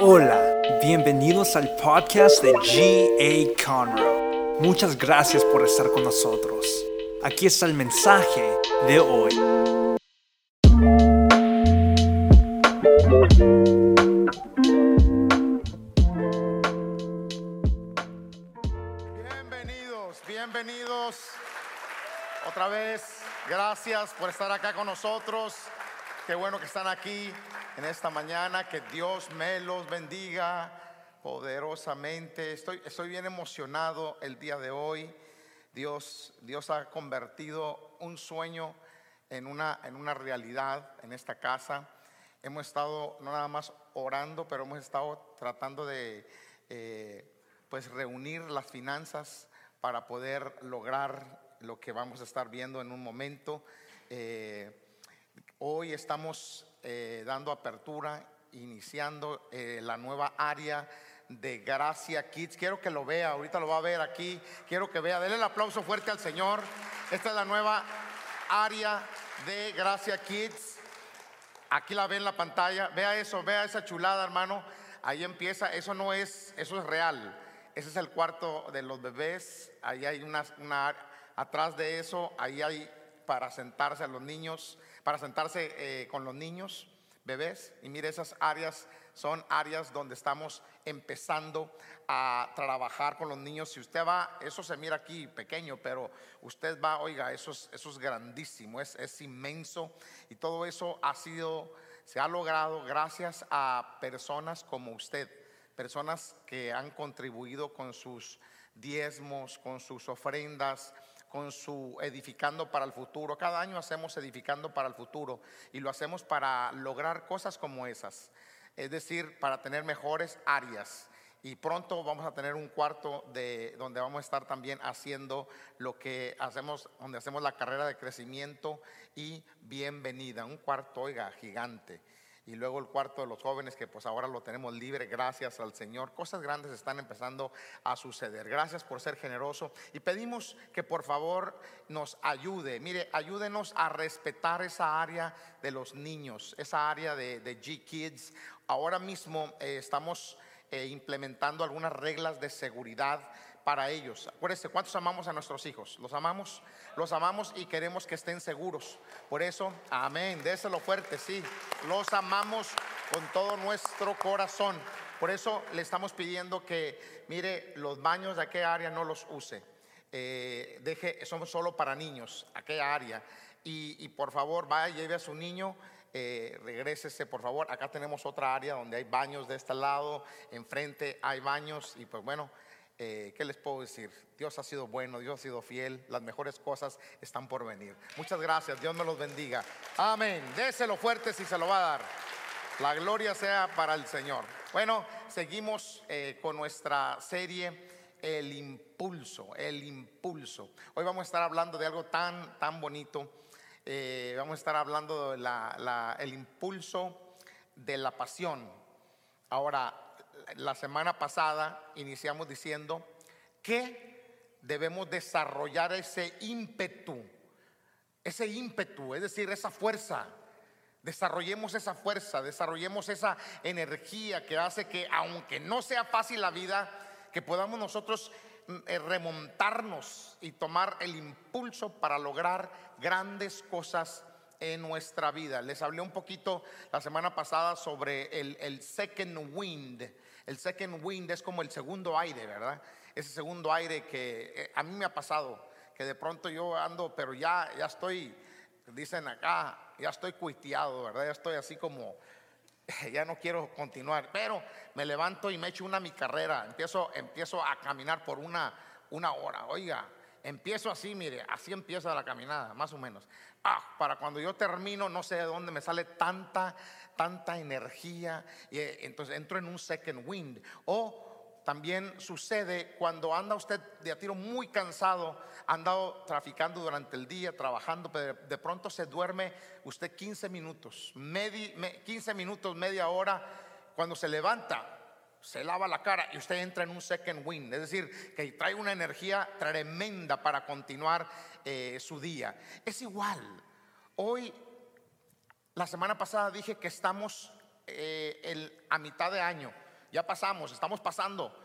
Hola, bienvenidos al podcast de G.A. Conroe. Muchas gracias por estar con nosotros. Aquí está el mensaje de hoy. Bienvenidos, bienvenidos. Otra vez, gracias por estar acá con nosotros. Qué bueno que están aquí en esta mañana. Que Dios me los bendiga poderosamente. Estoy, estoy bien emocionado el día de hoy. Dios, Dios ha convertido un sueño en una, en una realidad en esta casa. Hemos estado no nada más orando, pero hemos estado tratando de eh, pues reunir las finanzas para poder lograr lo que vamos a estar viendo en un momento. Eh, Hoy estamos eh, dando apertura, iniciando eh, la nueva área de Gracia Kids. Quiero que lo vea, ahorita lo va a ver aquí. Quiero que vea, denle el aplauso fuerte al Señor. Esta es la nueva área de Gracia Kids. Aquí la ve en la pantalla. Vea eso, vea esa chulada, hermano. Ahí empieza. Eso no es, eso es real. Ese es el cuarto de los bebés. Ahí hay una, una atrás de eso, ahí hay para sentarse a los niños para sentarse eh, con los niños, bebés. Y mire, esas áreas son áreas donde estamos empezando a trabajar con los niños. Si usted va, eso se mira aquí pequeño, pero usted va, oiga, eso es, eso es grandísimo, es, es inmenso. Y todo eso ha sido, se ha logrado gracias a personas como usted, personas que han contribuido con sus diezmos, con sus ofrendas, con su edificando para el futuro. Cada año hacemos edificando para el futuro y lo hacemos para lograr cosas como esas. Es decir, para tener mejores áreas. Y pronto vamos a tener un cuarto de donde vamos a estar también haciendo lo que hacemos, donde hacemos la carrera de crecimiento y bienvenida. Un cuarto, oiga, gigante y luego el cuarto de los jóvenes que pues ahora lo tenemos libre gracias al Señor. Cosas grandes están empezando a suceder. Gracias por ser generoso y pedimos que por favor nos ayude. Mire, ayúdenos a respetar esa área de los niños, esa área de, G Kids. Ahora mismo eh, estamos eh, implementando algunas reglas de seguridad para ellos. Acuérdense, ¿cuántos amamos a nuestros hijos? ¿Los amamos? Los amamos y queremos que estén seguros. Por eso, amén, déselo fuerte, sí. Los amamos con todo nuestro corazón. Por eso le estamos pidiendo que, mire, los baños de aquella área no los use. Eh, deje, somos solo para niños, aquella área. Y, por favor, vaya, lleve a su niño. Eh, regrésese por favor. Acá tenemos otra área donde hay baños de este lado, enfrente hay baños y pues bueno, eh, ¿qué les puedo decir? Dios ha sido bueno, Dios ha sido fiel, las mejores cosas están por venir. Muchas gracias, Dios me los bendiga. Amén. Déselo fuerte si se lo va a dar. La gloria sea para el Señor. Bueno, seguimos eh, con nuestra serie El impulso, el impulso. Hoy vamos a estar hablando de algo tan, tan bonito. Eh, vamos a estar hablando del el impulso de la pasión. Ahora, la semana pasada iniciamos diciendo que debemos desarrollar ese ímpetu, ese ímpetu, es decir, esa fuerza. Desarrollemos esa fuerza, desarrollemos esa energía que hace que, aunque no sea fácil la vida, que podamos nosotros mm, eh, remontarnos y tomar el impulso para lograr grandes cosas en nuestra vida. Les hablé un poquito la semana pasada sobre el, el second wind, el second wind es como el segundo aire, ¿verdad? Ese segundo aire que eh, a mí me ha pasado, que de pronto yo ando, pero ya, ya estoy, dicen acá, ya estoy cuiteado, ¿verdad? Ya estoy así como, ya no quiero continuar, pero me levanto y me echo una mi carrera, empiezo, empiezo a caminar por una, una hora, oiga, empiezo así, mire, así empieza la caminada, más o menos. Ah, para cuando yo termino, no sé de dónde me sale tanta tanta energía, y eh, entonces entro en un second wind. O también sucede cuando anda usted de a tiro muy cansado, ha andado traficando durante el día, trabajando, pero de pronto se duerme usted 15 minutos, 15 minutos, media hora, cuando se levanta, se lava la cara y usted entra en un second wind, es decir, que trae una energía tremenda para continuar eh, su día. Es igual, hoy la semana pasada dije que estamos eh, a mitad de año. Ya pasamos, estamos pasando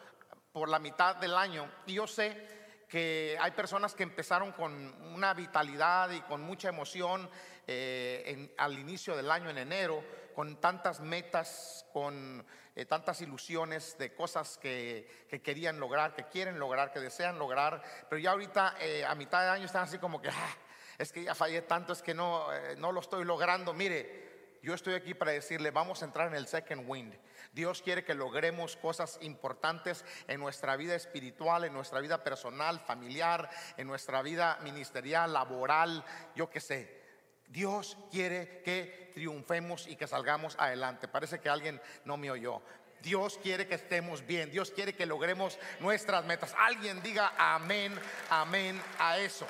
por la mitad del año y yo sé que hay personas que empezaron con una vitalidad y con mucha emoción eh, al inicio del año, en enero, con tantas metas, con eh, tantas ilusiones de cosas que, querían lograr, que quieren lograr, que desean lograr, pero ya ahorita eh, a mitad de año están así como que, ah, es que ya fallé tanto, es que no, no lo estoy logrando. Mire, yo estoy aquí para decirle, vamos a entrar en el second wind. Dios quiere que logremos cosas importantes en nuestra vida espiritual, en nuestra vida personal, familiar, en nuestra vida ministerial, laboral, yo qué sé. Dios quiere que triunfemos y que salgamos adelante. Parece que alguien no me oyó. Dios quiere que estemos bien. Dios quiere que logremos nuestras metas. Alguien diga amén, amén a eso.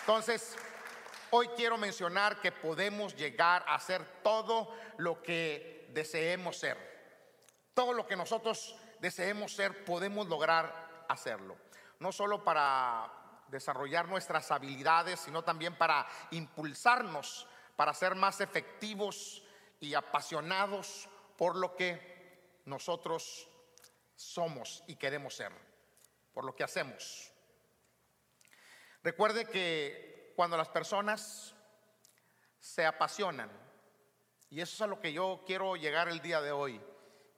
Entonces, hoy quiero mencionar que podemos llegar a ser todo lo que deseemos ser. Todo lo que nosotros deseemos ser, podemos lograr hacerlo. No solo para desarrollar nuestras habilidades, sino también para impulsarnos, para ser más efectivos y apasionados por lo que nosotros somos y queremos ser, por lo que hacemos. Recuerde que cuando las personas se apasionan, y eso es a lo que yo quiero llegar el día de hoy,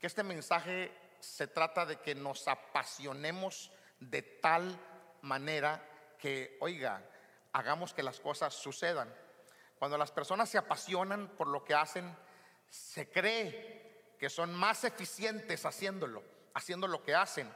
este mensaje se trata de que nos apasionemos de tal manera que, oiga, hagamos que las cosas sucedan. Cuando las personas se apasionan por lo que hacen, se cree que son más eficientes haciéndolo, haciendo lo que hacen.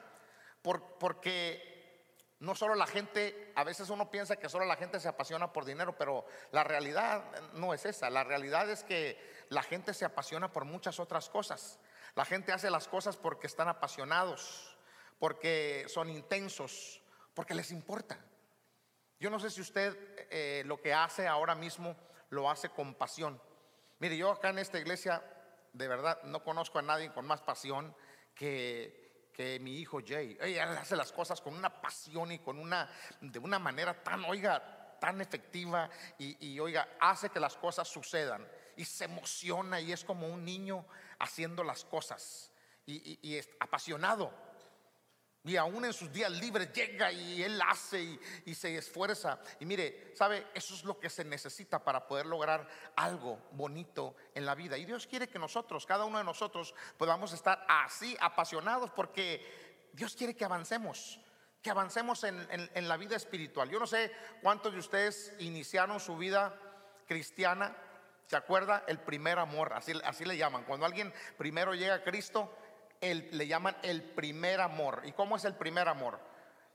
porque no solo la gente, a veces uno piensa que solo la gente se apasiona por dinero, pero la realidad no es esa. La realidad es que la gente se apasiona por muchas otras cosas. La gente hace las cosas porque están apasionados, porque son intensos, porque les importa. Yo no sé si usted eh, lo que hace ahora mismo lo hace con pasión. Mire, yo acá en esta iglesia, de verdad, no conozco a nadie con más pasión que, que mi hijo Jay. Ella hace las cosas con una pasión y con una, de una manera tan, oiga, tan efectiva y, y oiga, hace que las cosas sucedan y se emociona y es como un niño haciendo las cosas y, es apasionado. Y aún en sus días libres llega y él hace y, se esfuerza. Y mire, ¿sabe? Eso es lo que se necesita para poder lograr algo bonito en la vida. Y Dios quiere que nosotros, cada uno de nosotros, podamos estar así apasionados porque Dios quiere que avancemos, que avancemos en la vida espiritual. Yo no sé cuántos de ustedes iniciaron su vida cristiana ¿Se acuerda? El primer amor, así, así le llaman. Cuando alguien primero llega a Cristo, le llaman el primer amor. ¿Y cómo es el primer amor?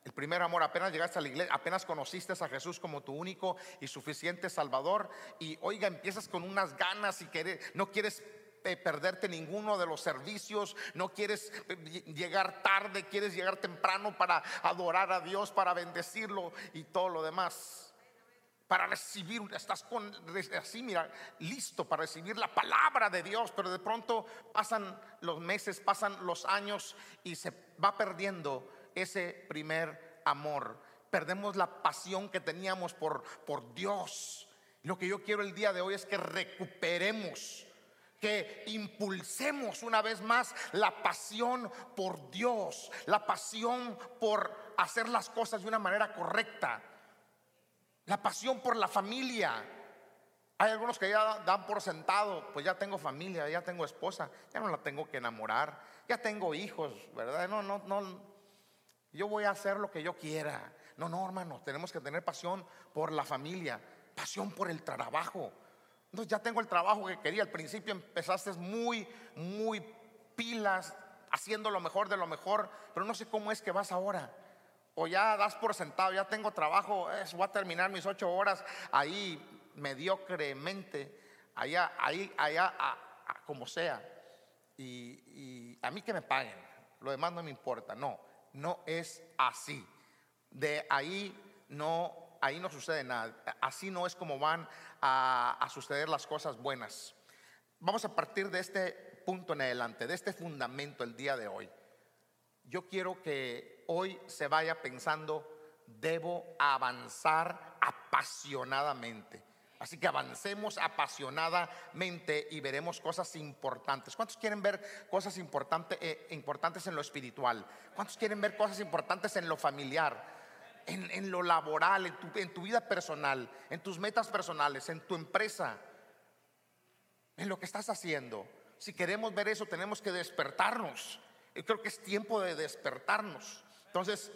El primer amor, apenas llegaste a la iglesia, apenas conociste a Jesús como tu único y suficiente Salvador. Y oiga, empiezas con unas ganas y no quieres eh, perderte ninguno de los servicios, no quieres eh, llegar tarde, quieres llegar temprano para adorar a Dios, para bendecirlo y todo lo demás para recibir, estás con, así, mira, listo para recibir la palabra de Dios, pero de pronto pasan los meses, pasan los años y se va perdiendo ese primer amor. Perdemos la pasión que teníamos por, por Dios. Lo que yo quiero el día de hoy es que recuperemos que impulsemos una vez más la pasión por Dios, la pasión por hacer las cosas de una manera correcta. La pasión por la familia. Hay algunos que ya dan por sentado, pues ya tengo familia, ya tengo esposa, ya no la tengo que enamorar, ya tengo hijos, ¿verdad? No, no, no. Yo voy a hacer lo que yo quiera. No, no, hermano, tenemos que tener pasión por la familia, pasión por el trabajo. Entonces ya tengo el trabajo que quería. Al principio empezaste muy, muy pilas, haciendo lo mejor de lo mejor, pero no sé cómo es que vas ahora o ya das por sentado, ya tengo trabajo, voy a terminar mis ocho horas ahí mediocremente, allá, ahí, allá, como sea. Y, a mí que me paguen, lo demás no me importa. No, no es así. De ahí no, ahí no sucede nada. Así no es como van a, a suceder las cosas buenas. Vamos a partir de este punto en adelante, de este fundamento el día de hoy. Yo quiero que hoy se vaya pensando, debo avanzar apasionadamente. Así que avancemos apasionadamente y veremos cosas importantes. ¿Cuántos quieren ver cosas importantes, eh, importantes en lo espiritual? ¿Cuántos quieren ver cosas importantes en lo familiar? En, lo laboral, en tu, en tu vida personal, en tus metas personales, en tu empresa, en lo que estás haciendo. Si queremos ver eso, tenemos que despertarnos. Yo creo que es tiempo de despertarnos. Entonces,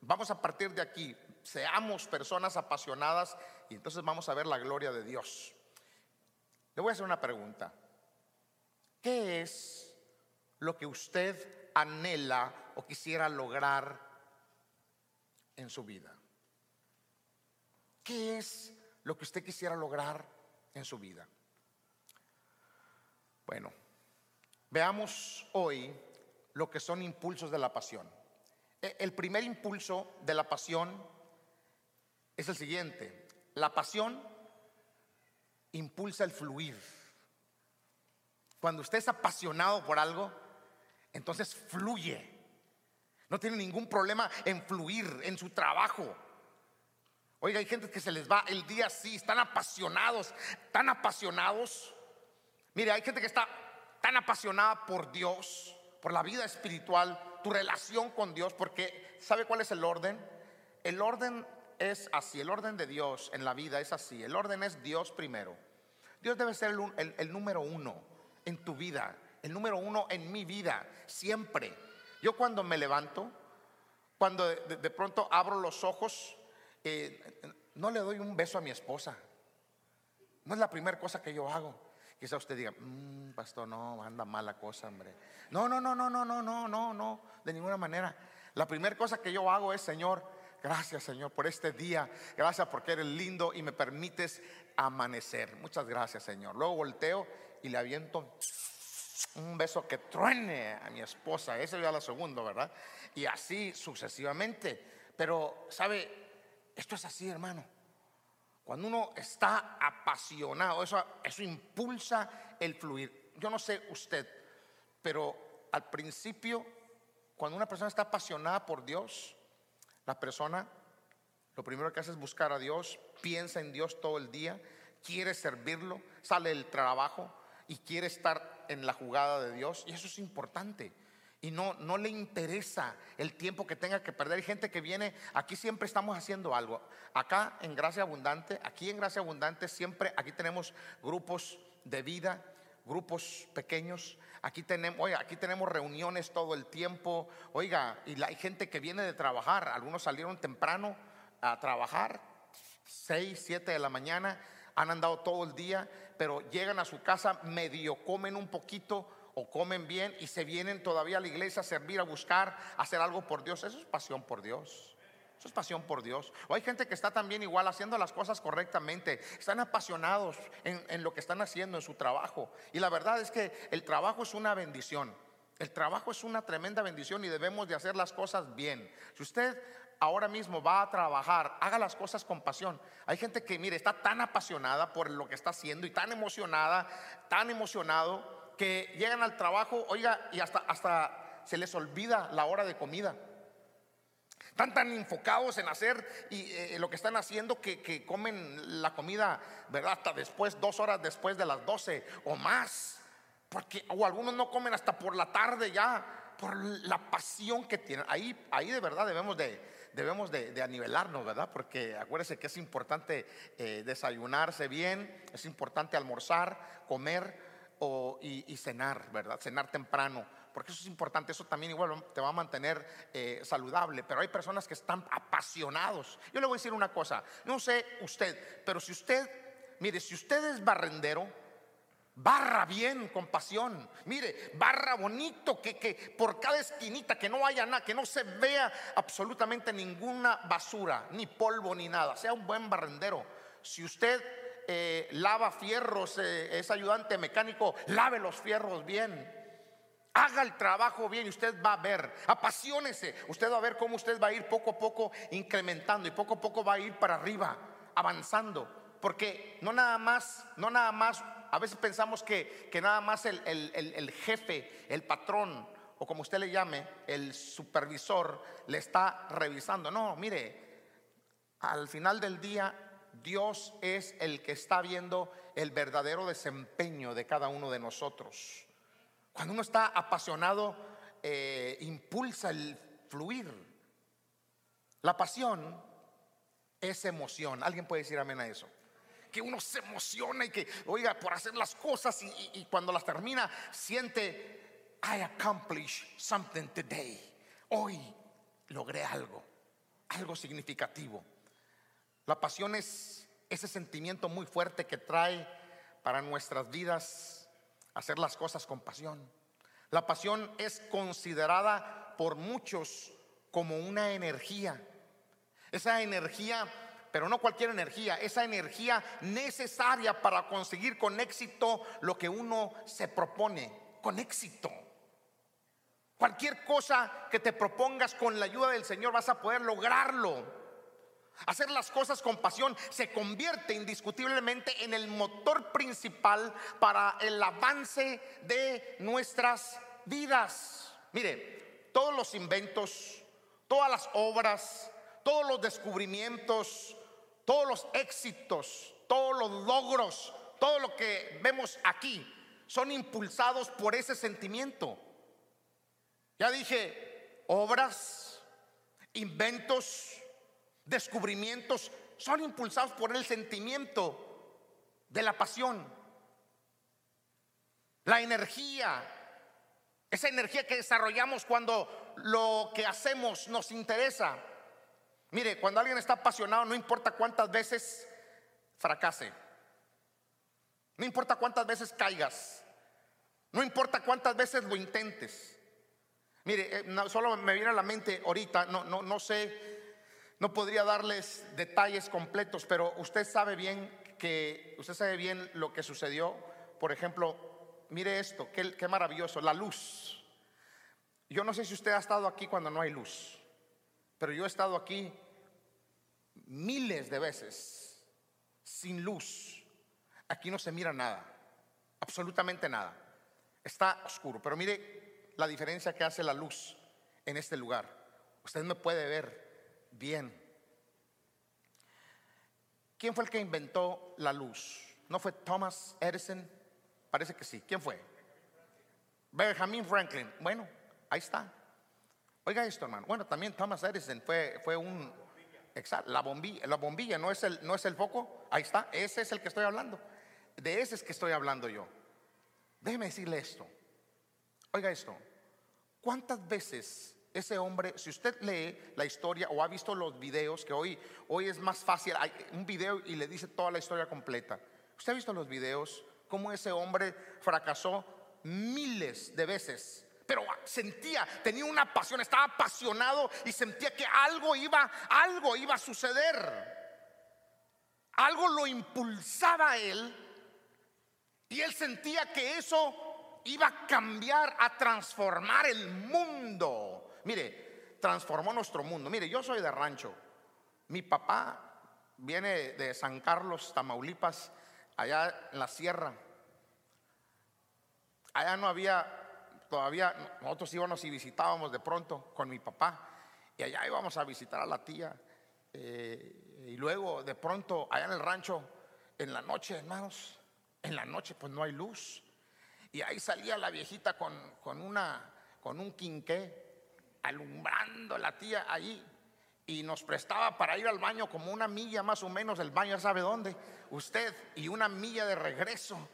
vamos a partir de aquí seamos personas apasionadas y entonces vamos a ver la gloria de Dios. Le voy a hacer una pregunta. ¿Qué es lo que usted anhela o quisiera lograr en su vida? ¿Qué es lo que usted quisiera lograr en su vida? Bueno, veamos hoy lo que son impulsos de la pasión. E, el primer impulso de la pasión es el siguiente. La pasión impulsa el fluir. Cuando usted es apasionado por algo, entonces fluye. No tiene ningún problema en fluir en su trabajo. Oiga, hay gente que se les va el día así, están apasionados, tan apasionados. Mire, hay gente que está tan apasionada por Dios, por la vida espiritual, tu relación con Dios, porque ¿sabe cuál es el orden? El orden es así, el orden de Dios en la vida es así, el orden es Dios primero. Dios debe ser el, número uno en tu vida, el número uno en mi vida, siempre. Yo cuando me levanto, cuando de, pronto abro los ojos, eh, no le doy un beso a mi esposa. No es la primera cosa que yo hago. Quizá usted diga, mm, pastor, no, anda mala cosa, hombre. No, no, no, no, no, no, no, no, no, de ninguna manera. La primera cosa que yo hago es, Señor, Gracias Señor por este día. Gracias porque eres lindo y me permites amanecer. Muchas gracias Señor. Luego volteo y le aviento un beso que truene a mi esposa. Ese ya lo segundo, ¿verdad? Y así sucesivamente. Pero, ¿sabe? Esto es así, hermano. Cuando uno está apasionado, eso, impulsa el fluir. Yo no sé usted, pero al principio, cuando una persona está apasionada por Dios, la persona lo primero que hace es buscar a Dios, piensa en Dios todo el día, quiere servirlo, sale del trabajo y quiere estar en la jugada de Dios. Y eso es importante. Y no, no le interesa el tiempo que tenga que perder. Hay gente que viene, aquí siempre estamos haciendo algo. Acá en Gracia Abundante, aquí en Gracia Abundante siempre, aquí tenemos grupos de vida, grupos pequeños. Aquí tenemos, oiga, aquí tenemos reuniones todo el tiempo. Oiga, y hay gente que viene de trabajar. Algunos salieron temprano a trabajar, 6, 7 de la mañana, han andado todo el día, pero llegan a su casa, medio comen un poquito o comen bien y se vienen todavía a la iglesia a servir, a buscar, a hacer algo por Dios. Eso es pasión por Dios. Eso es pasión por Dios. O hay gente que está también igual haciendo las cosas correctamente. Están apasionados en, lo que están haciendo, en su trabajo. Y la verdad es que el trabajo es una bendición. El trabajo es una tremenda bendición y debemos de hacer las cosas bien. Si usted ahora mismo va a trabajar, haga las cosas con pasión. Hay gente que, mire, está tan apasionada por lo que está haciendo y tan emocionada, tan emocionado, que llegan al trabajo, oiga, y hasta, hasta se les olvida la hora de comida. Están tan enfocados en hacer y, eh, lo que están haciendo que, comen la comida, ¿verdad? Hasta después, dos horas después de las doce o más. Porque, o algunos no comen hasta por la tarde ya, por la pasión que tienen. Ahí, ahí de verdad debemos de, debemos de, anivelarnos, ¿verdad? Porque acuérdense que es importante eh, desayunarse bien, es importante almorzar, comer y, y cenar, ¿verdad? Cenar temprano porque eso es importante, eso también igual te va a mantener eh, saludable, pero hay personas que están apasionados. Yo le voy a decir una cosa, no sé usted, pero si usted, mire, si usted es barrendero, barra bien con pasión, mire, barra bonito, que, que por cada esquinita, que no haya nada, que no se vea absolutamente ninguna basura, ni polvo, ni nada, sea un buen barrendero. Si usted eh, lava fierros, eh, es ayudante mecánico, lave los fierros bien. Haga el trabajo bien y usted va a ver, apasionese, usted va a ver cómo usted va a ir poco a poco incrementando y poco a poco va a ir para arriba, avanzando. Porque no nada más, no nada más, a veces pensamos que, que nada más el, el jefe, el patrón, o como usted le llame, el supervisor, le está revisando. No, mire, al final del día Dios es el que está viendo el verdadero desempeño de cada uno de nosotros. Cuando uno está apasionado, eh, impulsa el fluir. La pasión es emoción. ¿Alguien puede decir amén a eso? Que uno se emociona y que, oiga, por hacer las cosas y, y cuando las termina, siente, I accomplished something today. Hoy logré algo, algo significativo. La pasión es ese sentimiento muy fuerte que trae para nuestras vidas hacer las cosas con pasión. La pasión es considerada por muchos como una energía. Esa energía, pero no cualquier energía, esa energía necesaria para conseguir con éxito lo que uno se propone, con éxito. Cualquier cosa que te propongas con la ayuda del Señor vas a poder lograrlo. Hacer las cosas con pasión se convierte indiscutiblemente en el motor principal para el avance de nuestras vidas. Mire, todos los inventos, todas las obras, todos los descubrimientos, todos los éxitos, todos los logros, todo lo que vemos aquí son impulsados por ese sentimiento. Ya dije, obras, inventos, descubrimientos son impulsados por el sentimiento de la pasión. La energía, esa energía que desarrollamos cuando lo que hacemos nos interesa. Mire, cuando alguien está apasionado, no importa cuántas veces fracase, no importa cuántas veces caigas, no importa cuántas veces lo intentes. Mire, eh, solo me viene a la mente ahorita, no, no, no sé no podría darles detalles completos, pero usted sabe bien que usted sabe bien lo que sucedió. Por ejemplo, mire esto, qué, maravilloso, la luz. Yo no sé si usted ha estado aquí cuando no hay luz, pero yo he estado aquí miles de veces sin luz. Aquí no se mira nada, absolutamente nada. Está oscuro, pero mire la diferencia que hace la luz en este lugar. Usted me puede ver bien. ¿Quién fue el que inventó la luz? ¿No fue Thomas Edison? Parece que sí. ¿Quién fue? Benjamin Franklin. Bueno, ahí está. Oiga esto, hermano. Bueno, también Thomas Edison fue, fue un... Exacto, la bombilla, la bombilla no es, el, no es el foco. Ahí está, ese es el que estoy hablando. De ese es que estoy hablando yo. Déjeme decirle esto. Oiga esto. ¿Cuántas veces ese hombre, si usted lee la historia o ha visto los videos, que hoy, hoy es más fácil, hay un video y le dice toda la historia completa. ¿Usted ha visto los videos? Cómo ese hombre fracasó miles de veces, pero sentía, tenía una pasión, estaba apasionado y sentía que algo iba, algo iba a suceder. Algo lo impulsaba a él y él sentía que eso iba a cambiar, a transformar el mundo. Mire, transformó nuestro mundo. Mire, yo soy de rancho. Mi papá viene de San Carlos, Tamaulipas, allá en la sierra. Allá no había, todavía, nosotros íbamos y visitábamos de pronto con mi papá. Y allá íbamos a visitar a la tía. Eh, y luego, de pronto, allá en el rancho, en la noche, hermanos, en la noche pues no hay luz. Y ahí salía la viejita con, con, una, con un quinqué alumbrando la tía ahí y nos prestaba para ir al baño como una milla más o menos, el baño ya sabe dónde, usted, y una milla de regreso.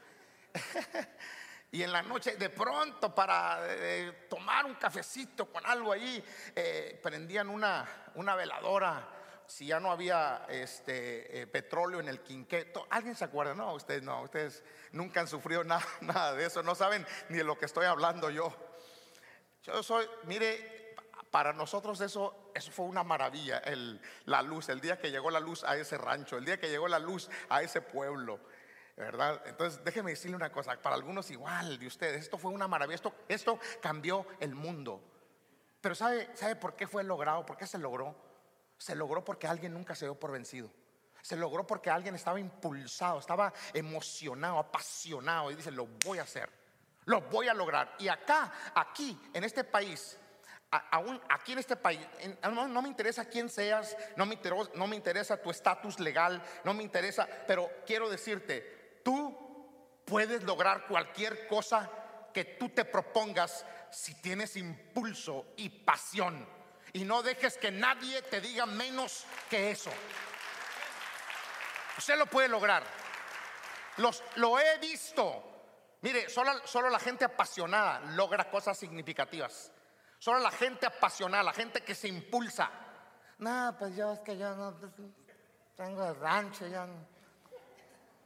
y en la noche, de pronto, para eh, tomar un cafecito con algo ahí, eh, prendían una, una veladora. Si ya no había este, eh, petróleo en el quinqueto, ¿alguien se acuerda? No, ustedes no, ustedes nunca han sufrido nada, nada de eso, no saben ni de lo que estoy hablando yo. Yo soy, mire, para nosotros eso, eso fue una maravilla, el, la luz, el día que llegó la luz a ese rancho, el día que llegó la luz a ese pueblo. ¿verdad? Entonces, déjeme decirle una cosa, para algunos igual de ustedes, esto fue una maravilla, esto, esto cambió el mundo. Pero ¿sabe, ¿sabe por qué fue logrado? ¿Por qué se logró? Se logró porque alguien nunca se dio por vencido. Se logró porque alguien estaba impulsado, estaba emocionado, apasionado y dice, lo voy a hacer, lo voy a lograr. Y acá, aquí, en este país, aún aquí en este país, no, me interesa quién seas, no me, interesa, no tu estatus legal, no me interesa, pero quiero decirte, tú puedes lograr cualquier cosa que tú te propongas si tienes impulso y pasión. Y no dejes que nadie te diga menos que eso. Usted lo puede lograr. Los, lo he visto. Mire, solo la gente apasionada logra cosas significativas. Solo la gente apasionada, la gente que se impulsa. No, pues yo es que yo no pues, tengo el rancho, ya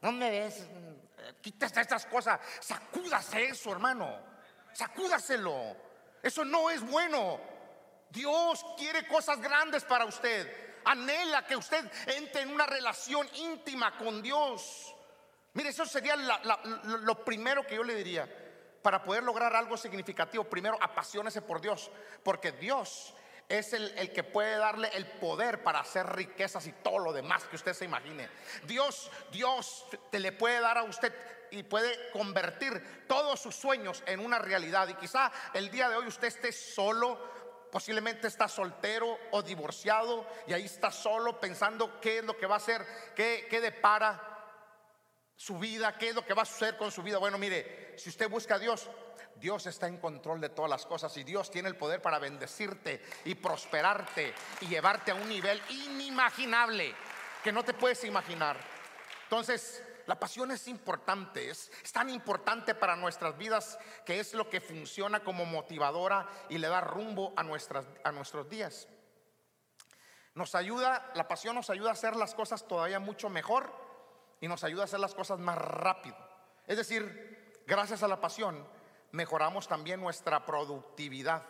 no, me ves. Quítese estas cosas, sacúdase eso, hermano. Sacúdaselo. Eso no es bueno. Dios quiere cosas grandes para usted. Anhela que usted entre en una relación íntima con Dios. Mire, eso sería lo primero que yo le diría para poder lograr algo significativo, primero apasionese por Dios, porque Dios es el, que puede darle el poder para hacer riquezas y todo lo demás que usted se imagine. Dios, Dios te le puede dar a usted y puede convertir todos sus sueños en una realidad. Y quizá el día de hoy usted esté solo, posiblemente está soltero o divorciado y ahí está solo pensando qué es lo que va a hacer, qué, qué depara su vida, qué es lo que va a suceder con su vida. Bueno, mire, si usted busca a Dios, Dios está en control de todas las cosas y Dios tiene el poder para bendecirte y prosperarte y llevarte a un nivel inimaginable que no te puedes imaginar. Entonces, la pasión es importante, es, tan importante para nuestras vidas que es lo que funciona como motivadora y le da rumbo a, nuestras, a nuestros días. Nos ayuda, la pasión nos ayuda a hacer las cosas todavía mucho mejor y nos ayuda a hacer las cosas más rápido. Es decir, gracias a la pasión mejoramos también nuestra productividad.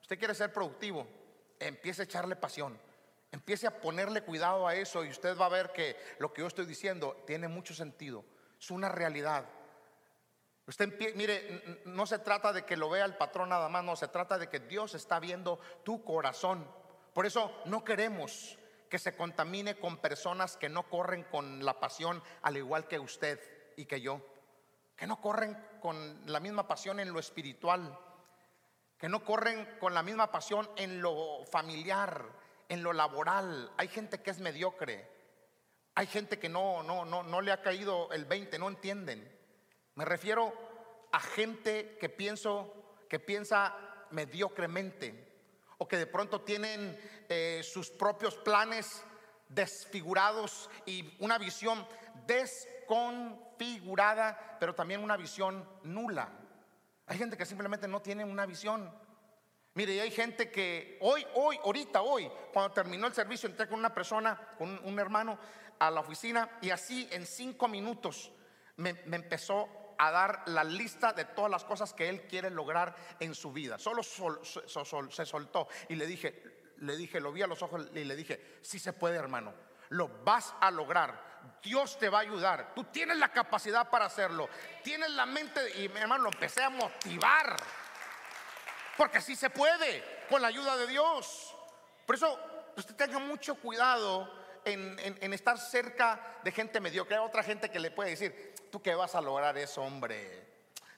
Usted quiere ser productivo, empiece a echarle pasión, empiece a ponerle cuidado a eso y usted va a ver que lo que yo estoy diciendo tiene mucho sentido, es una realidad. Usted mire, no se trata de que lo vea el patrón nada más, no, se trata de que Dios está viendo tu corazón. Por eso no queremos que se contamine con personas que no corren con la pasión al igual que usted y que yo, que no corren con la misma pasión en lo espiritual, que no corren con la misma pasión en lo familiar, en lo laboral. Hay gente que es mediocre, hay gente que no, no, no, no le ha caído el 20, no entienden. Me refiero a gente que pienso, que piensa mediocremente o que de pronto tienen sus propios planes desfigurados y una visión desconfigurada, pero también una visión nula. Hay gente que simplemente no tiene una visión. Mire, y hay gente que hoy, hoy, ahorita, hoy, cuando terminó el servicio, entré con una persona, con un hermano a la oficina y así en cinco minutos me empezó a dar la lista de todas las cosas que él quiere lograr en su vida. Solo se soltó y le dije, le dije, lo vi a los ojos y le dije, si se puede hermano, lo vas a lograr. Dios te va a ayudar. Tú tienes la capacidad para hacerlo. Tienes la mente y mi hermano lo empecé a motivar. Porque así se puede con la ayuda de Dios. Por eso usted tenga mucho cuidado en, en estar cerca de gente mediocre. Hay otra gente que le puede decir, ¿tú qué vas a lograr eso, hombre?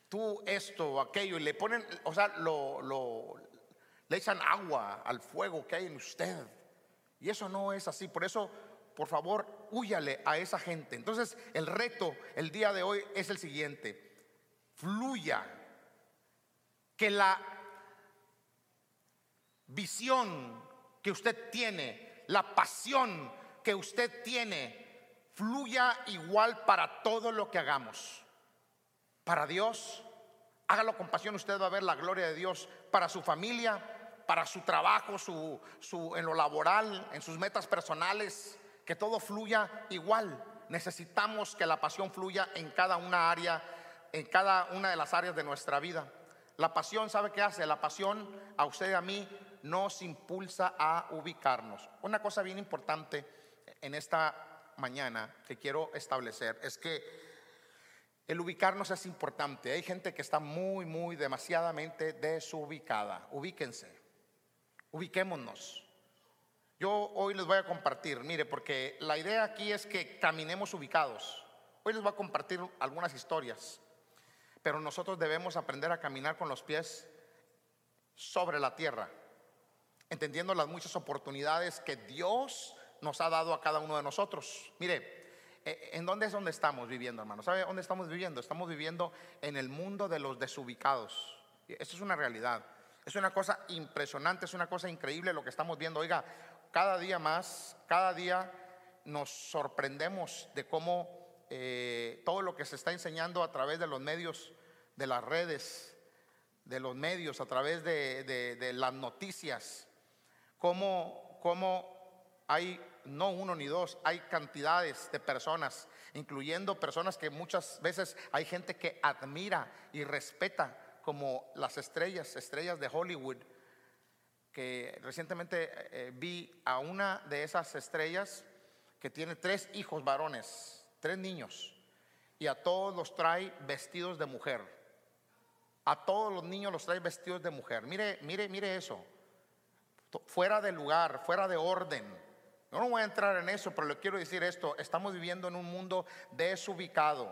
Tú esto o aquello, y le ponen, o sea, lo, le echan agua al fuego que hay en usted. Y eso no es así, por eso, por favor, huyale a esa gente. Entonces, el reto el día de hoy es el siguiente, fluya, que la visión que usted tiene, la pasión que usted tiene, fluya igual para todo lo que hagamos. Para Dios, hágalo con pasión, usted va a ver la gloria de Dios para su familia, para su trabajo, su, su, en lo laboral, en sus metas personales, que todo fluya igual. Necesitamos que la pasión fluya en cada una área, en cada una de las áreas de nuestra vida. La pasión, ¿sabe qué hace? La pasión a usted y a mí nos impulsa a ubicarnos. Una cosa bien importante en esta mañana que quiero establecer es que el ubicarnos es importante. Hay gente que está muy, muy, demasiadamente desubicada. Ubíquense, ubiquémonos. Yo hoy les voy a compartir, mire, porque la idea aquí es que caminemos ubicados. Hoy les voy a compartir algunas historias, pero nosotros debemos aprender a caminar con los pies sobre la tierra. entendiendo las muchas oportunidades que Dios nos ha dado a cada uno de nosotros. Mire, eh, ¿en dónde es donde estamos viviendo, hermano? ¿Sabe dónde estamos viviendo? Estamos viviendo en el mundo de los desubicados. Eso es una realidad. Es una cosa impresionante, es una cosa increíble lo que estamos viendo. Oiga, cada día más, cada día nos sorprendemos de cómo eh, todo lo que se está enseñando a través de los medios, de las redes, de los medios, a través de, las noticias, cómo, cómo hay no uno ni dos, hay cantidades de personas, incluyendo personas que muchas veces hay gente que admira y respeta como las estrellas, estrellas de Hollywood, que recientemente eh, vi a una de esas estrellas que tiene tres hijos varones, tres niños, y a todos los trae vestidos de mujer. A todos los niños los trae vestidos de mujer. Mire, mire, mire eso. Fuera de lugar, fuera de orden. Yo no voy a entrar en eso, pero le quiero decir esto. Estamos viviendo en un mundo desubicado.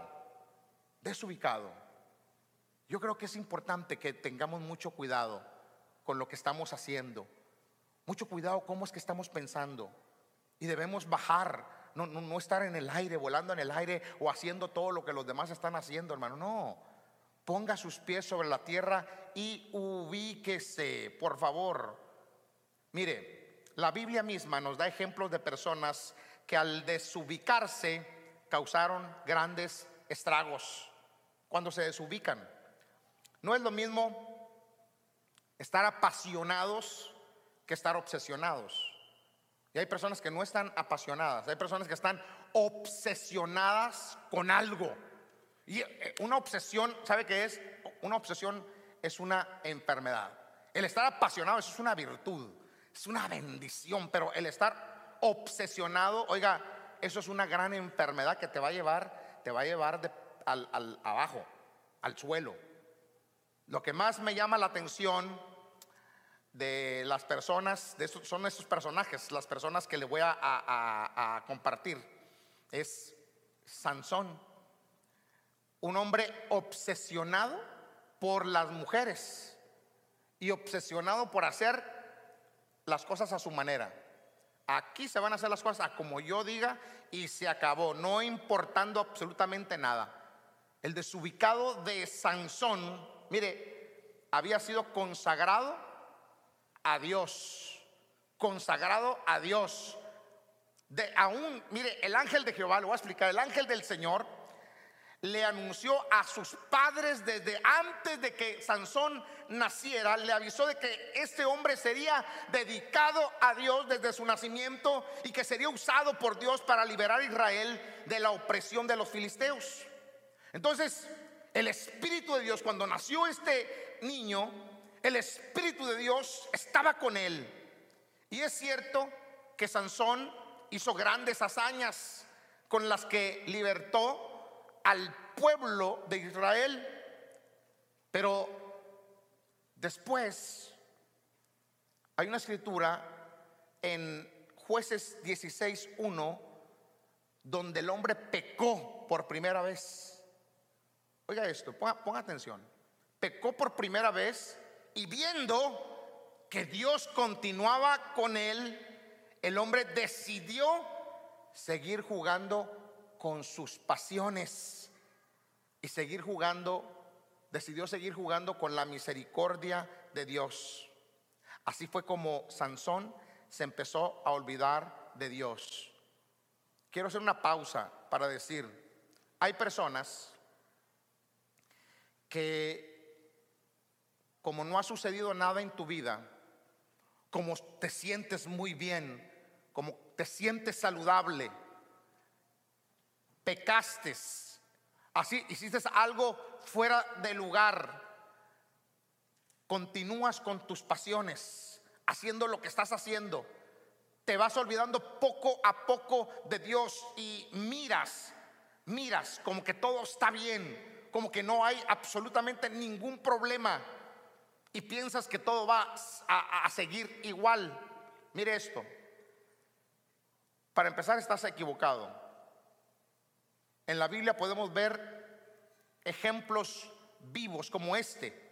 Desubicado. Yo creo que es importante que tengamos mucho cuidado con lo que estamos haciendo. Mucho cuidado cómo es que estamos pensando. Y debemos bajar, no, no, estar en el aire, volando en el aire o haciendo todo lo que los demás están haciendo, hermano. No, ponga sus pies sobre la tierra y ubíquese, por favor. Mire, la Biblia misma nos da ejemplos de personas que al desubicarse causaron grandes estragos cuando se desubican. No es lo mismo estar apasionados que estar obsesionados. Y hay personas que no están apasionadas, hay personas que están obsesionadas con algo. Y eh, una obsesión, ¿sabe qué es? Una obsesión es una enfermedad. El estar apasionado eso es una virtud, es una bendición, pero el estar obsesionado, oiga, eso es una gran enfermedad que te va a llevar, te va a llevar al, abajo, al suelo. Lo que más me llama la atención de las personas, de son esos personajes, las personas que le voy a, compartir, es Sansón, un hombre obsesionado por las mujeres y obsesionado por hacer las cosas a su manera. Aquí se van a hacer las cosas a como yo diga y se acabó, no importando absolutamente nada. El desubicado de Sansón, mire, había sido consagrado a Dios, consagrado a Dios. De aún, mire, el ángel de Jehová, lo voy a explicar, el ángel del Señor le anunció a sus padres desde antes de que Sansón naciera, le avisó de que este hombre sería dedicado a Dios desde su nacimiento y que sería usado por Dios para liberar a Israel de la opresión de los filisteos. Entonces, el Espíritu de Dios, cuando nació este niño, el Espíritu de Dios estaba con él. Y es cierto que Sansón hizo grandes hazañas con las que libertó al pueblo de Israel. Pero después hay una escritura en jueces 16.1 donde el hombre pecó por primera vez. Oiga esto, ponga, atención. Pecó por primera vez y viendo que Dios continuaba con él, el hombre decidió seguir jugando con sus pasiones y seguir jugando, decidió seguir jugando con la misericordia de Dios. Así fue como Sansón se empezó a olvidar de Dios. Quiero hacer una pausa para decir, hay personas que como no ha sucedido nada en tu vida, como te sientes muy bien, como te sientes saludable, pecaste, así hiciste algo fuera de lugar, continúas con tus pasiones, haciendo lo que estás haciendo, te vas olvidando poco a poco de Dios y miras, miras como que todo está bien, como que no hay absolutamente ningún problema y piensas que todo va a, seguir igual, mire esto. Para empezar, estás equivocado. En la Biblia podemos ver ejemplos vivos como este.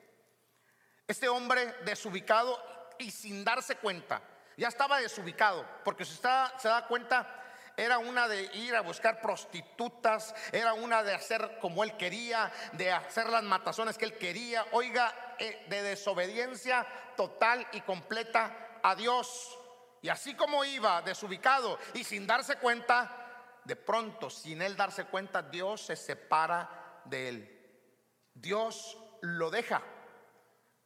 Este hombre desubicado y sin darse cuenta. Ya estaba desubicado, porque si está, se da cuenta, era una de ir a buscar prostitutas, era una de hacer como él quería, de hacer las matazones que él quería, oiga, eh, de desobediencia total y completa a Dios. Y así como iba desubicado y sin darse cuenta, de pronto, sin él darse cuenta, Dios se separa de él. Dios lo deja,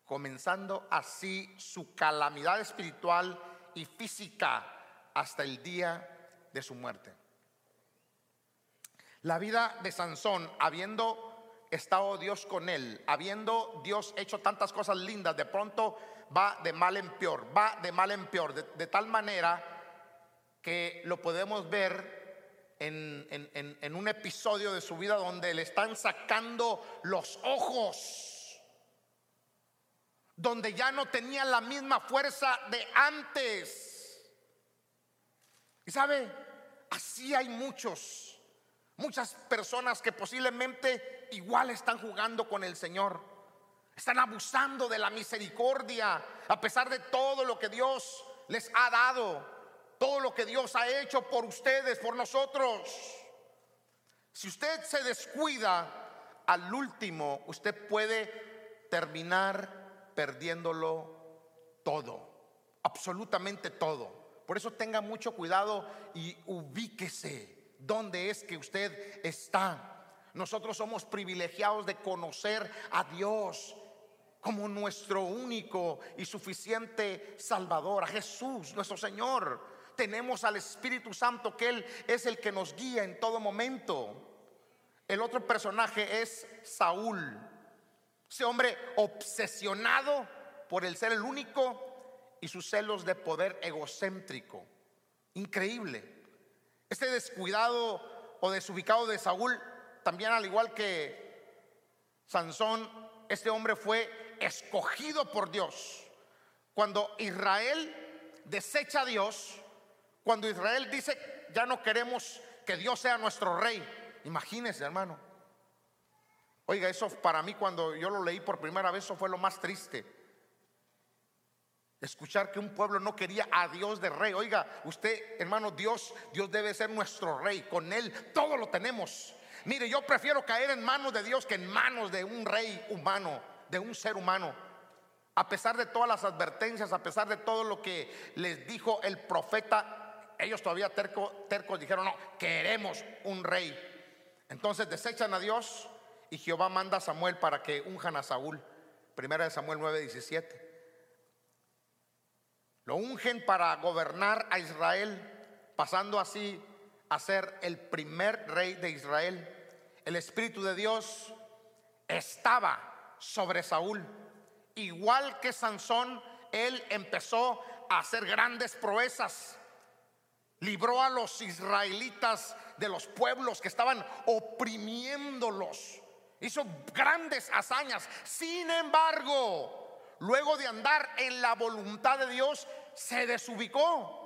comenzando así su calamidad espiritual y física hasta el día de su muerte. La vida de Sansón, habiendo estado Dios con él, habiendo Dios hecho tantas cosas lindas, de pronto va de mal en peor, va de mal en peor, de, tal manera que lo podemos ver en, en, un episodio de su vida donde le están sacando los ojos, donde ya no tenía la misma fuerza de antes. Y sabe, así hay muchos, muchas personas que posiblemente igual están jugando con el Señor. Están abusando de la misericordia a pesar de todo lo que Dios les ha dado, todo lo que Dios ha hecho por ustedes, por nosotros. Si usted se descuida, al último usted puede terminar perdiéndolo todo, absolutamente todo. Por eso tenga mucho cuidado y ubíquese dónde es que usted está. Nosotros somos privilegiados de conocer a Dios como nuestro único y suficiente Salvador, a Jesús, nuestro Señor. Tenemos al Espíritu Santo que Él es el que nos guía en todo momento. El otro personaje es Saúl, ese hombre obsesionado por el ser el único y sus celos de poder egocéntrico. Increíble. Este descuidado o desubicado de Saúl, también al igual que Sansón, este hombre fue escogido por Dios. Cuando Israel desecha a Dios, cuando Israel dice, ya no queremos que Dios sea nuestro rey. Imagínese, hermano. Oiga, eso para mí cuando yo lo leí por primera vez, eso fue lo más triste Escuchar que un pueblo no quería a Dios de rey. Oiga, usted, hermano, Dios, Dios debe ser nuestro rey. Con Él todo lo tenemos. Mire, yo prefiero caer en manos de Dios que en manos de un rey humano, de un ser humano. A pesar de todas las advertencias, a pesar de todo lo que les dijo el profeta, ellos todavía terco, tercos dijeron, no, queremos un rey. Entonces desechan a Dios y Jehová manda a Samuel para que unjan a Saúl. Primera de Samuel 9, 17. Lo ungen para gobernar a Israel, pasando así a ser el primer rey de Israel. El Espíritu de Dios estaba sobre Saúl. Igual que Sansón, él empezó a hacer grandes proezas. Libró a los israelitas de los pueblos que estaban oprimiéndolos. Hizo grandes hazañas. Sin embargo, luego de andar en la voluntad de Dios, se desubicó.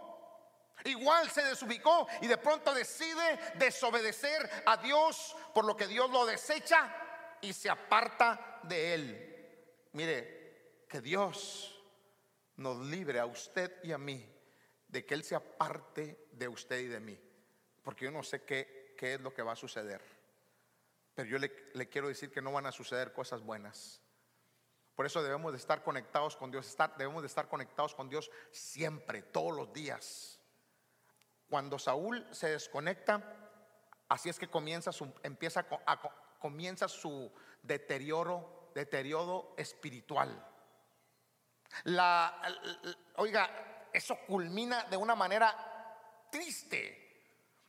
Igual se desubicó y de pronto decide desobedecer a Dios por lo que Dios lo desecha y se aparta de él. Mire, que Dios nos libre a usted y a mí de que Él se aparte de usted y de mí. Porque yo no sé qué, qué es lo que va a suceder. Pero yo le, le quiero decir que no van a suceder cosas buenas. Por eso debemos de estar conectados con Dios, debemos de estar conectados con Dios siempre, todos los días. Cuando Saúl se desconecta, así es que comienza su, empieza comienza su deterioro, deterioro espiritual. Oiga, eso culmina de una manera triste.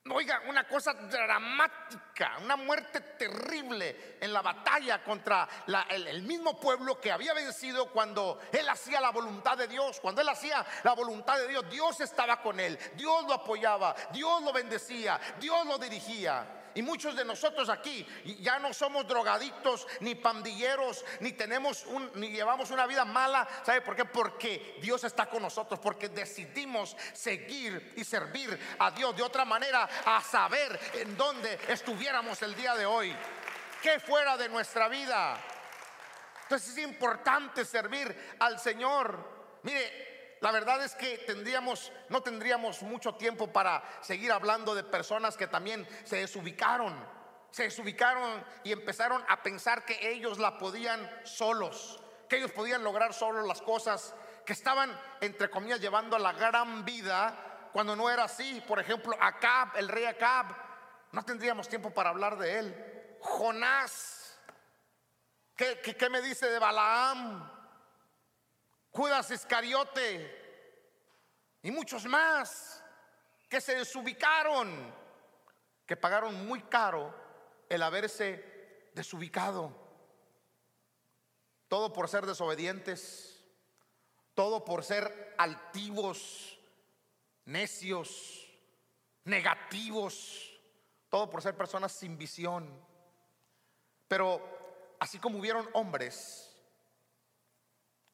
Oiga, una cosa dramática, una muerte terrible en la batalla contra el, mismo pueblo que había vencido cuando él hacía la voluntad de Dios. Cuando él hacía la voluntad de Dios, Dios estaba con él, Dios lo apoyaba, Dios lo bendecía, Dios lo dirigía. Y muchos de nosotros aquí ya no somos drogadictos, ni pandilleros, ni tenemos un, ni llevamos una vida mala. ¿Sabe por qué? Porque Dios está con nosotros, porque decidimos seguir y servir a Dios de otra manera, a saber en dónde estuviéramos el día de hoy. Que fuera de nuestra vida. Entonces es importante servir al Señor. Mire, la verdad es que tendríamos, no tendríamos mucho tiempo para seguir hablando de personas que también se desubicaron, se desubicaron y empezaron a pensar que ellos la podían solos, que ellos podían lograr solos las cosas, que estaban, entre comillas, llevando a la gran vida cuando no era así. Por ejemplo, Acab, el rey Acab, no tendríamos tiempo para hablar de él. Jonás, ¿qué, qué, qué me dice de Balaam? Judas Iscariote y muchos más que se desubicaron, que pagaron muy caro el haberse desubicado. Todo por ser desobedientes, todo por ser altivos, necios, negativos, todo por ser personas sin visión. Pero así como hubieron hombres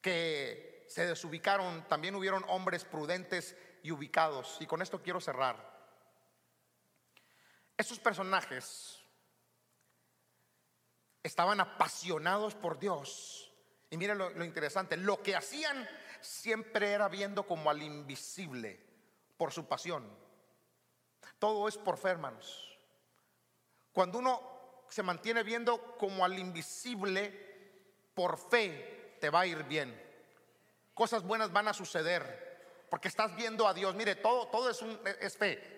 que se desubicaron, también hubieron hombres prudentes y ubicados. Y con esto quiero cerrar. Esos personajes estaban apasionados por Dios. Y miren lo, lo, interesante, lo que hacían siempre era viendo como al invisible por su pasión. Todo es por fe, hermanos. Cuando uno se mantiene viendo como al invisible por fe, te va a ir bien. Cosas buenas van a suceder porque estás viendo a Dios. Mire, todo, todo es, un, es fe.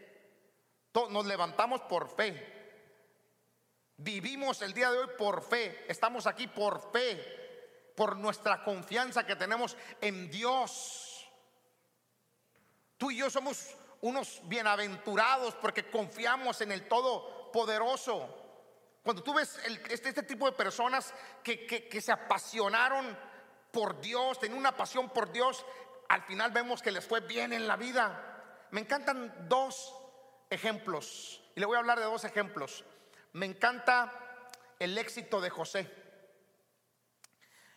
Nos levantamos por fe. Vivimos el día de hoy por fe. Estamos aquí por fe. Por nuestra confianza que tenemos en Dios. Tú y yo somos unos bienaventurados porque confiamos en el Todopoderoso. Cuando tú ves este, este, tipo de personas que, se apasionaron por Dios, tenían una pasión por Dios, al final vemos que les fue bien en la vida. Me encantan dos ejemplos, y le voy a hablar de dos ejemplos. Me encanta el éxito de José.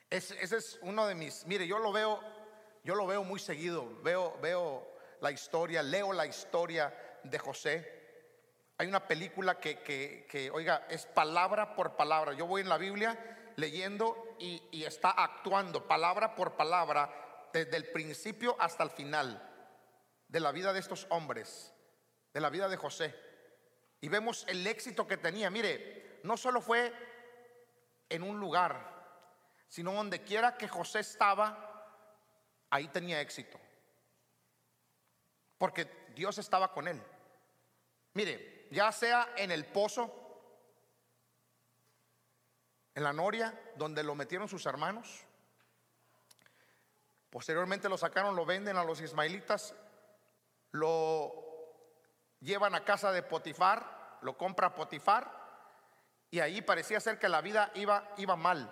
Ese es uno de mis, mire, yo lo veo, yo lo veo muy seguido, veo, veo la historia, leo la historia de José. Hay una película que, oiga, es palabra por palabra. Yo voy en la Biblia leyendo y, y, está actuando palabra por palabra desde el principio hasta el final de la vida de estos hombres, de la vida de José. Y vemos el éxito que tenía. Mire, no solo fue en un lugar, sino donde quiera que José estaba, ahí tenía éxito. Porque Dios estaba con él. Mire, ya sea en el pozo, en la noria, donde lo metieron sus hermanos. Posteriormente lo sacaron, lo venden a los ismaelitas, lo llevan a casa de Potifar, lo compra Potifar, y ahí parecía ser que la vida iba, iba mal.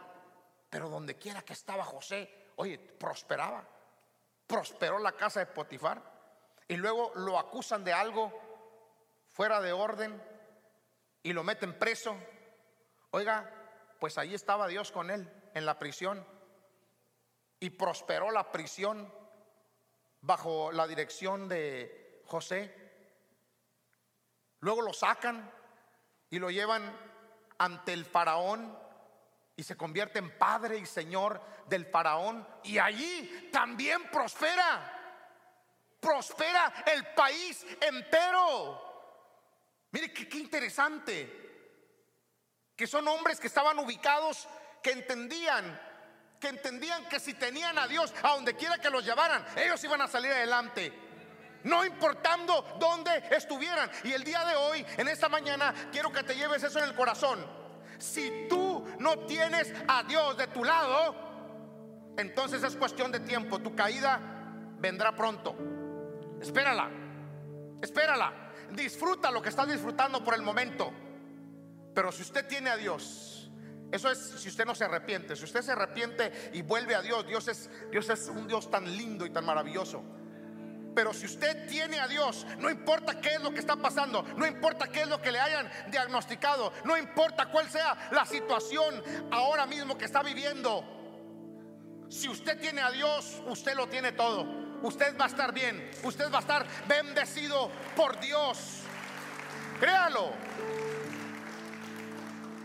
Pero donde quiera que estaba José, oye, prosperaba. Prosperó la casa de Potifar. Y luego lo acusan de algo fuera de orden y lo meten preso. Oiga, pues ahí estaba Dios con él en la prisión y prosperó la prisión bajo la dirección de José. Luego lo sacan y lo llevan ante el faraón y se convierte en padre y señor del faraón y allí también prospera. Prospera el país entero. Mire qué, interesante que son hombres que estaban ubicados, que entendían, que entendían que si tenían a Dios a donde quiera que los llevaran, ellos iban a salir adelante. No importando dónde estuvieran. Y el día de hoy, en esta mañana, quiero que te lleves eso en el corazón. Si tú no tienes a Dios de tu lado, entonces es cuestión de tiempo. Tu caída vendrá pronto. Espérala. Espérala. Disfruta lo que estás disfrutando por el momento. Pero si usted tiene a Dios, eso es si usted no se arrepiente. Si usted se arrepiente y vuelve a Dios, Dios es, Dios es un Dios tan lindo y tan maravilloso. Pero si usted tiene a Dios, no importa qué es lo que está pasando, no importa qué es lo que le hayan diagnosticado, no importa cuál sea la situación ahora mismo que está viviendo. Si usted tiene a Dios, usted lo tiene todo. Usted va a estar bien, usted va a estar bendecido por Dios. Créalo.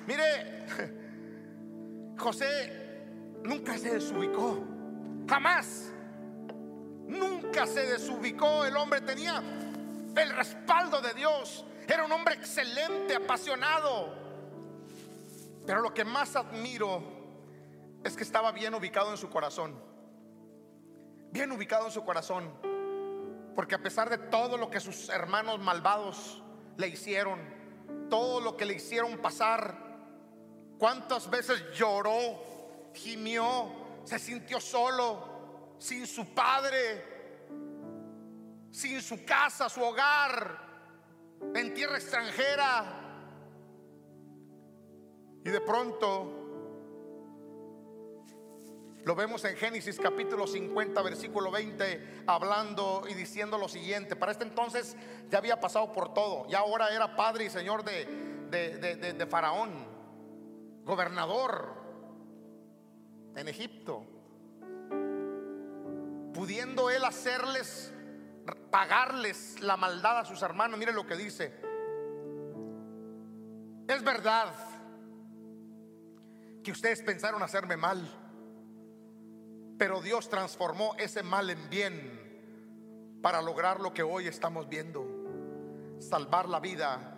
Mire, José nunca se desubicó, jamás. nunca se desubicó. El hombre tenía el respaldo de Dios. Era un hombre excelente, apasionado. Pero lo que más admiro es que estaba bien ubicado en su corazón. Bien ubicado en su corazón. Porque a pesar de todo lo que sus hermanos malvados le hicieron, todo lo que le hicieron pasar, cuántas veces lloró, gimió, se sintió solo, sin su padre, sin su casa, su hogar, en tierra extranjera. Y de pronto lo vemos en Génesis capítulo 50, versículo 20, hablando y diciendo lo siguiente. Para este entonces ya había pasado por todo. Ya ahora era padre y señor de, de, Faraón, gobernador en Egipto. Pudiendo él hacerles, pagarles la maldad a sus hermanos. Mire lo que dice. Es verdad que ustedes pensaron hacerme mal pero Dios transformó ese mal en bien para lograr lo que hoy estamos viendo. Salvar la vida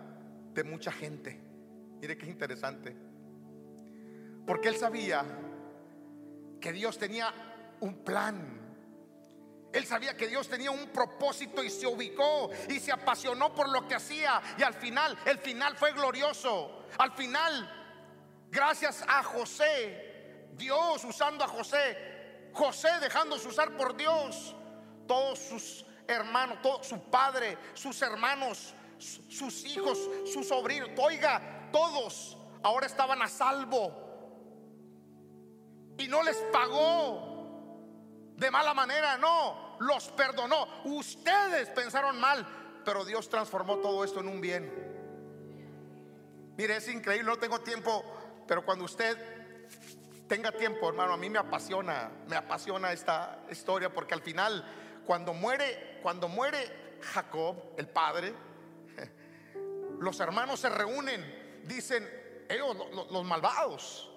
de mucha gente. Mire qué interesante. Porque él sabía que Dios tenía un plan. Él sabía que Dios tenía un propósito y se ubicó y se apasionó por lo que hacía. Y al final, el final fue glorioso. Al final, gracias a José, Dios usando a José, José dejándose usar por Dios. Todos sus hermanos, su padre, sus hermanos, sus hijos, sus sobrinos, oiga, todos ahora estaban a salvo. Y no les pagó de mala manera, no, los perdonó. Ustedes pensaron mal, pero Dios transformó todo esto en un bien. Mire, es increíble, no tengo tiempo, pero cuando usted tenga tiempo, hermano, a mí me apasiona, me apasiona esta historia porque al final, cuando muere, cuando muere Jacob, el padre, los hermanos se reúnen, dicen, ellos, los, malvados,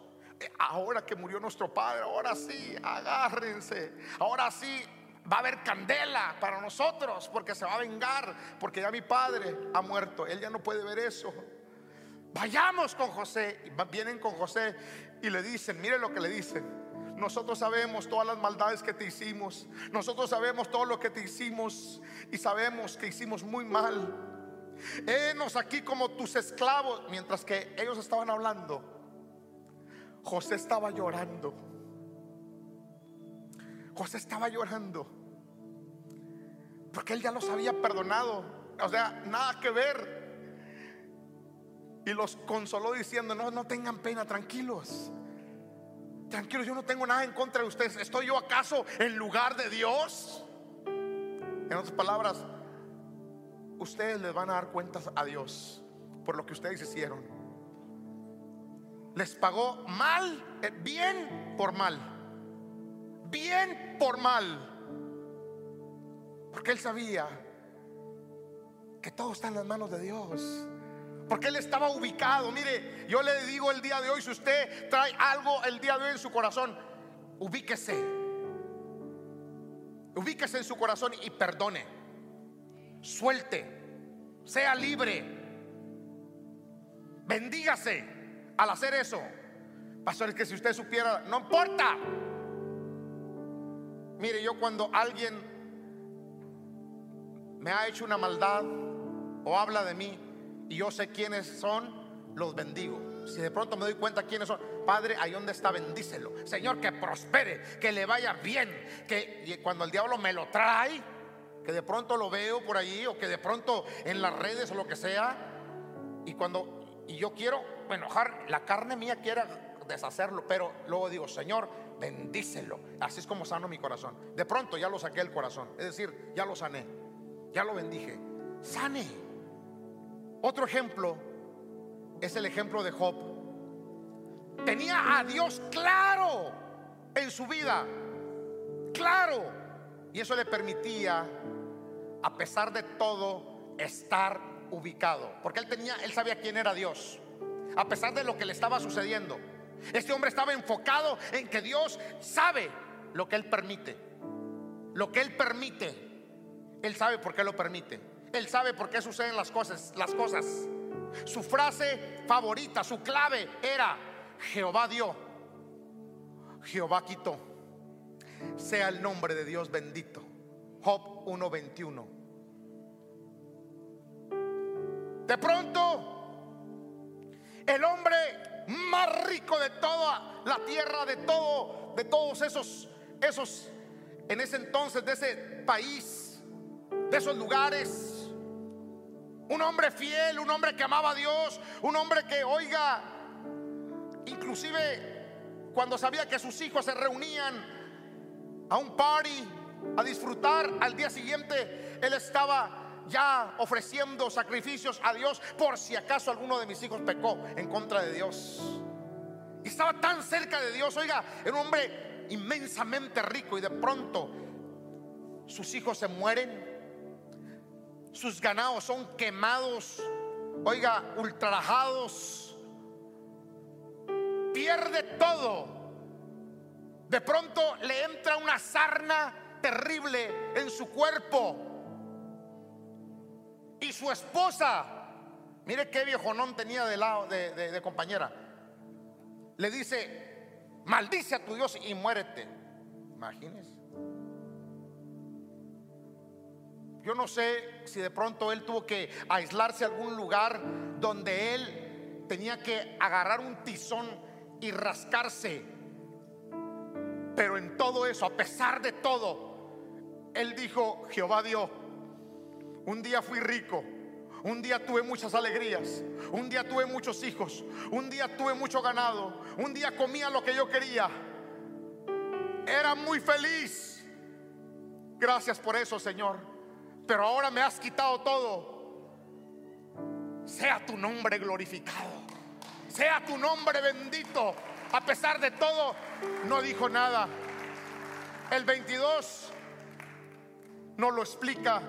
ahora que murió nuestro padre, ahora sí, agárrense, ahora sí va a haber candela para nosotros porque se va a vengar, porque ya mi padre ha muerto, él ya no puede ver eso. Vayamos con José. Vienen con José y le dicen, mire lo que le dicen. Nosotros sabemos todas las maldades que te hicimos. Nosotros sabemos todo lo que te hicimos y sabemos que hicimos muy mal. Enos aquí como tus esclavos. Mientras que ellos estaban hablando, José estaba llorando. José estaba llorando. Porque él ya los había perdonado. O sea, nada que ver y los consoló diciendo, no, no tengan pena, tranquilos. Tranquilos, yo no tengo nada en contra de ustedes. ¿Estoy yo acaso en lugar de Dios? En otras palabras, ustedes les van a dar cuentas a Dios por lo que ustedes hicieron. Les pagó mal, eh, bien por mal. Bien por mal. Porque él sabía que todo está en las manos de Dios. Porque él estaba ubicado. Mire, yo le digo el día de hoy, si usted trae algo el día de hoy en su corazón, ubíquese. Ubíquese en su corazón y perdone. Suelte. Sea libre. Bendígase al hacer eso. Pastor, es que si usted supiera, no importa. Mire, yo cuando alguien me ha hecho una maldad o habla de mí, y yo sé quiénes son, los bendigo. Si de pronto me doy cuenta quiénes son, Padre, ahí donde está, bendícelo. Señor, que prospere, que le vaya bien. Que cuando el diablo me lo trae, que de pronto lo veo por allí o que de pronto en las redes o lo que sea, y cuando y yo quiero enojar, la carne mía quiere deshacerlo, pero luego digo, Señor, bendícelo. Así es como sano mi corazón. De pronto ya lo saqué del corazón, es decir, ya lo sané, ya lo bendije. Sane. Otro ejemplo es el ejemplo de Job. Tenía a Dios claro en su vida, claro. Y eso le permitía, a pesar de todo, estar ubicado. Porque él tenía, él sabía quién era Dios. A pesar de lo que le estaba sucediendo. Este hombre estaba enfocado en que Dios sabe lo que él permite. Lo que él permite. Él sabe por qué lo permite. Él sabe por qué suceden las cosas, las cosas. Su frase favorita, su clave era Jehová dio, Jehová quitó. Sea el nombre de Dios bendito. Job 1:21. De pronto, el hombre más rico de toda la tierra, de todo, de todos esos, esos, en ese entonces, de ese país, de esos lugares, un hombre fiel, un hombre que amaba a Dios, un hombre que, oiga, inclusive cuando sabía que sus hijos se reunían a un party, a disfrutar, al día siguiente él estaba ya ofreciendo sacrificios a Dios por si acaso alguno de mis hijos pecó en contra de Dios. Y estaba tan cerca de Dios, oiga, era un hombre inmensamente rico y de pronto sus hijos se mueren, sus ganados son quemados, oiga, ultrajados, pierde todo. De pronto le entra una sarna terrible en su cuerpo. Y su esposa, mire qué viejonón tenía de lado de, de compañera, le dice, maldice a tu Dios y muérete. Imagínese. Yo no sé si de pronto él tuvo que aislarse a algún lugar donde él tenía que agarrar un tizón y rascarse. Pero en todo eso, a pesar de todo, él dijo, Jehová Dios, un día fui rico, un día tuve muchas alegrías, un día tuve muchos hijos, un día tuve mucho ganado, un día comía lo que yo quería. Era muy feliz. Gracias por eso, Señor pero ahora me has quitado todo. Sea tu nombre glorificado. Sea tu nombre bendito. A pesar de todo, no dijo nada. El 22 no lo explica.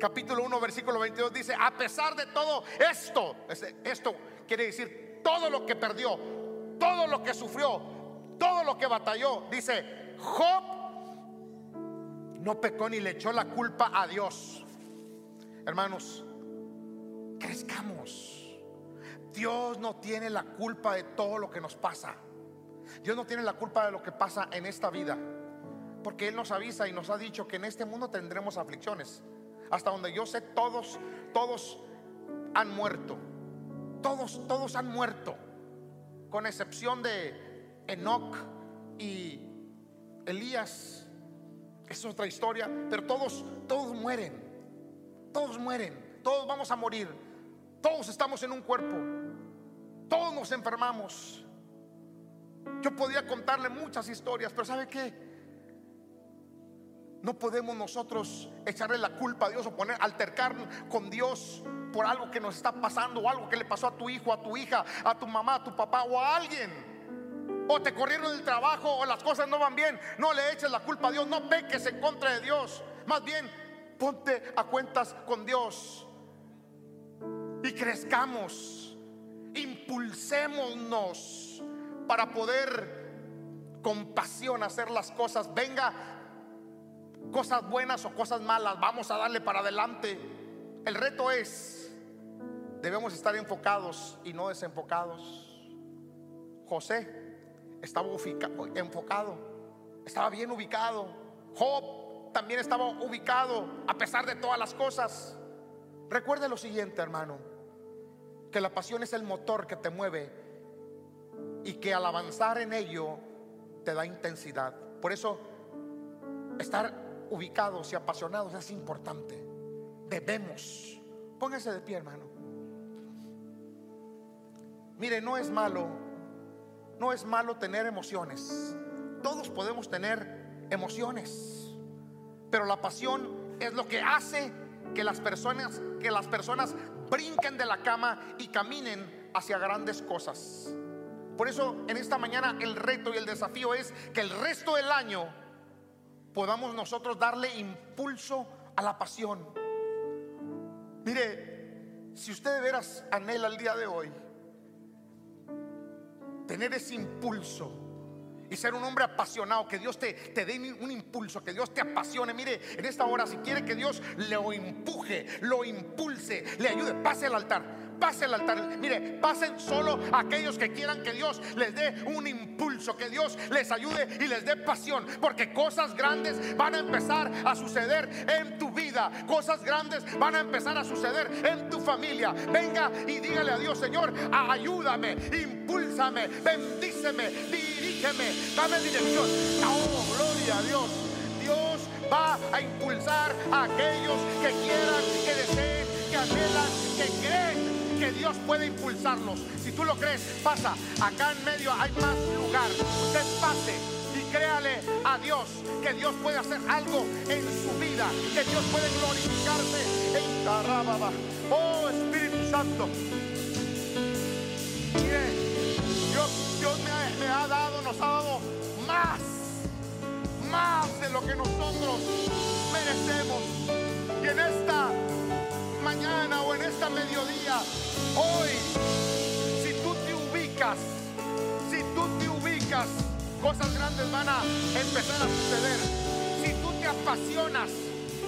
Capítulo 1, versículo 22 dice, a pesar de todo esto, esto quiere decir todo lo que perdió, todo lo que sufrió, todo lo que batalló, dice, Job no pecó ni le echó la culpa a Dios. Hermanos, crezcamos. Dios no tiene la culpa de todo lo que nos pasa. Dios no tiene la culpa de lo que pasa en esta vida. Porque Él nos avisa y nos ha dicho que en este mundo tendremos aflicciones. Hasta donde yo sé, todos, todos han muerto. Todos, todos han muerto. Con excepción de Enoch y Elías es otra historia, pero todos, todos mueren. Todos mueren. Todos vamos a morir. Todos estamos en un cuerpo. Todos nos enfermamos. Yo podía contarle muchas historias, pero ¿sabe qué? No podemos nosotros echarle la culpa a Dios o poner altercar con Dios por algo que nos está pasando o algo que le pasó a tu hijo, a tu hija, a tu mamá, a tu papá o a alguien o te corrieron del trabajo o las cosas no van bien, no le eches la culpa a Dios, no peques en contra de Dios. Más bien, ponte a cuentas con Dios y crezcamos, impulsémonos para poder con pasión hacer las cosas. Venga, cosas buenas o cosas malas, vamos a darle para adelante. El reto es, debemos estar enfocados y no desenfocados. José estaba enfocado, estaba bien ubicado. Job también estaba ubicado a pesar de todas las cosas. Recuerde lo siguiente, hermano, que la pasión es el motor que te mueve y que al avanzar en ello te da intensidad. Por eso, estar ubicados y apasionados es importante. Debemos. Póngase de pie, hermano. Mire, no es malo no es malo tener emociones. Todos podemos tener emociones. Pero la pasión es lo que hace que las personas que las personas brinquen de la cama y caminen hacia grandes cosas. Por eso en esta mañana el reto y el desafío es que el resto del año podamos nosotros darle impulso a la pasión. Mire, si usted de veras anhela el día de hoy tener ese impulso y ser un hombre apasionado, que Dios te, te dé un impulso, que Dios te apasione. Mire, en esta hora, si quiere que Dios lo empuje, lo impulse, le ayude, pase al altar pase al altar. Mire, pasen solo aquellos que quieran que Dios les dé un impulso, que Dios les ayude y les dé pasión, porque cosas grandes van a empezar a suceder en tu vida, cosas grandes van a empezar a suceder en tu familia. Venga y dígale a Dios, Señor, ayúdame, impúlsame, bendíceme, dirígeme, dame dirección. Oh, gloria a Dios. Dios va a impulsar a aquellos que quieran, que deseen, que anhelan, que creen que Dios puede impulsarlos. Si tú lo crees, pasa. Acá en medio hay más lugar. Usted pase y créale a Dios que Dios puede hacer algo en su vida, que Dios puede glorificarse en Carababa. Oh Espíritu Santo. Dios, me, ha, dado, nos ha dado más, más de lo que nosotros merecemos. Y en esta mañana o en esta mediodía, hoy, si tú te ubicas, si tú te ubicas, cosas grandes van a empezar a suceder. Si tú te apasionas,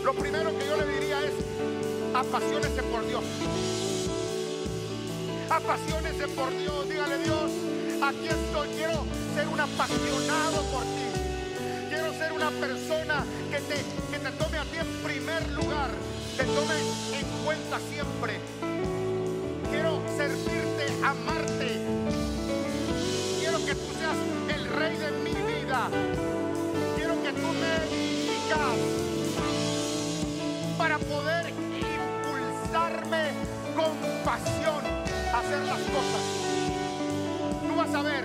lo primero que yo le diría es, apasionese por Dios apasionese por Dios. Dígale Dios, aquí estoy. Quiero ser un apasionado por ti. Quiero ser una persona que te, que te tome a ti en primer lugar. Te tome en cuenta siempre. Quiero servirte, amarte. Quiero que tú seas el rey de mi vida. Quiero que tú me digas para poder impulsarme con pasión hacer las cosas. Tú vas a ver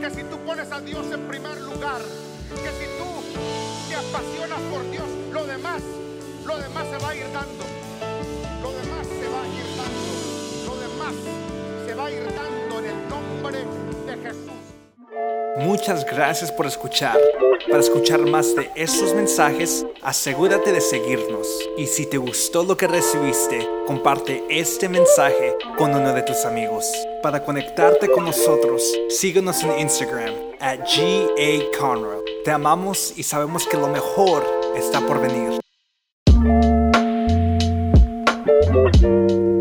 que si tú pones a Dios en primer lugar, que si tú te apasionas por Dios, lo demás, lo demás se va a ir dando. Lo demás se va a ir dando. Lo demás se va a ir dando en el nombre de Jesús. Muchas gracias por escuchar. Para escuchar más de estos mensajes, asegúrate de seguirnos. Y si te gustó lo que recibiste, comparte este mensaje con uno de tus amigos. Para conectarte con nosotros, síguenos en Instagram at GA Te amamos y sabemos que lo mejor está por venir. Thank you.